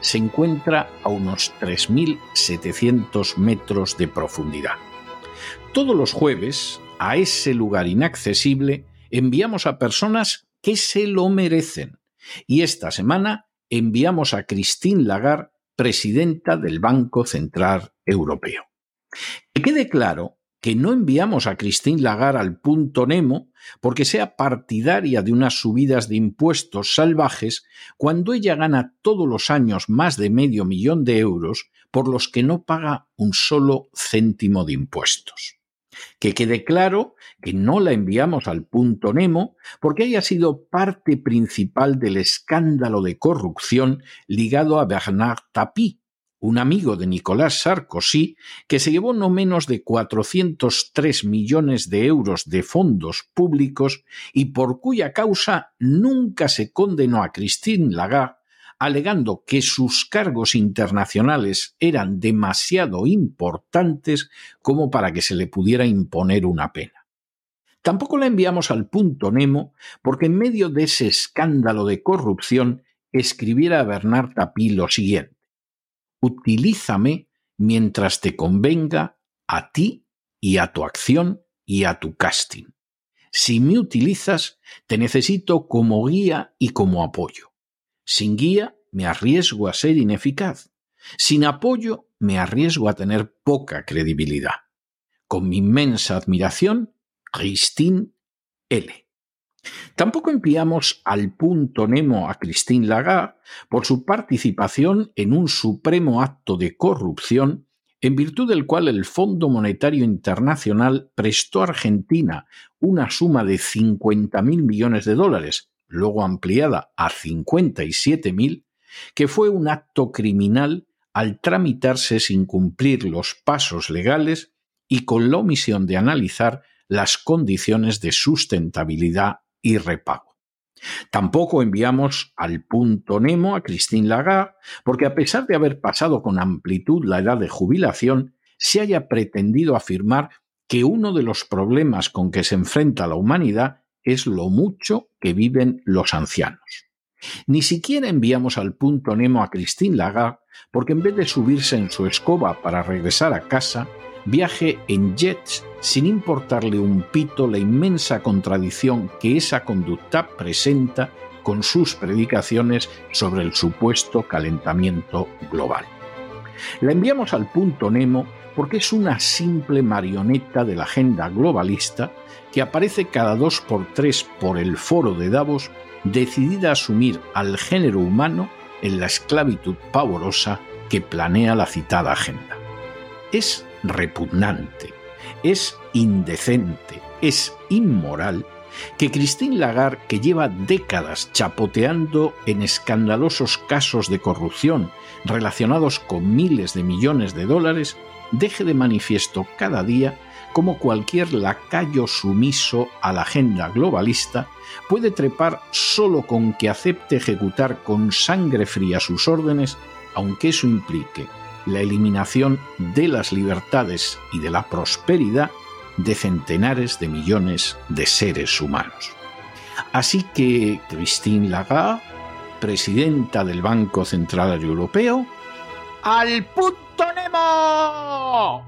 se encuentra a unos 3.700 metros de profundidad. Todos los jueves, a ese lugar inaccesible, enviamos a personas que se lo merecen. Y esta semana enviamos a Christine Lagarde, presidenta del Banco Central Europeo. Que quede claro que no enviamos a Christine Lagarde al punto Nemo porque sea partidaria de unas subidas de impuestos salvajes cuando ella gana todos los años más de medio millón de euros por los que no paga un solo céntimo de impuestos. Que quede claro que no la enviamos al punto Nemo porque haya sido parte principal del escándalo de corrupción ligado a Bernard Tapie, un amigo de Nicolás Sarkozy, que se llevó no menos de 403 millones de euros de fondos públicos y por cuya causa nunca se condenó a Christine Lagarde, alegando que sus cargos internacionales eran demasiado importantes como para que se le pudiera imponer una pena. Tampoco la enviamos al punto Nemo porque en medio de ese escándalo de corrupción escribiera a Bernard Tapie lo siguiente utilízame mientras te convenga a ti y a tu acción y a tu casting. Si me utilizas, te necesito como guía y como apoyo. Sin guía, me arriesgo a ser ineficaz. Sin apoyo, me arriesgo a tener poca credibilidad. Con mi inmensa admiración, Christine L. Tampoco enviamos al punto Nemo a Christine Lagarde por su participación en un supremo acto de corrupción en virtud del cual el Fondo Monetario Internacional prestó a Argentina una suma de 50.000 millones de dólares, luego ampliada a 57.000, que fue un acto criminal al tramitarse sin cumplir los pasos legales y con la omisión de analizar las condiciones de sustentabilidad y repago. Tampoco enviamos al punto Nemo a Christine Lagarde, porque a pesar de haber pasado con amplitud la edad de jubilación, se haya pretendido afirmar que uno de los problemas con que se enfrenta la humanidad es lo mucho que viven los ancianos. Ni siquiera enviamos al punto Nemo a Christine Lagarde, porque en vez de subirse en su escoba para regresar a casa, viaje en jets sin importarle un pito la inmensa contradicción que esa conducta presenta con sus predicaciones sobre el supuesto calentamiento global. La enviamos al punto Nemo porque es una simple marioneta de la agenda globalista que aparece cada dos por tres por el foro de Davos, decidida a asumir al género humano en la esclavitud pavorosa que planea la citada agenda. Es repugnante, es indecente, es inmoral que Christine Lagarde, que lleva décadas chapoteando en escandalosos casos de corrupción relacionados con miles de millones de dólares, deje de manifiesto cada día cómo cualquier lacayo sumiso a la agenda globalista puede trepar solo con que acepte ejecutar con sangre fría sus órdenes, aunque eso implique la eliminación de las libertades y de la prosperidad de centenares de millones de seres humanos. Así que Christine Lagarde, presidenta del Banco Central Europeo, ¡al punto Nemo!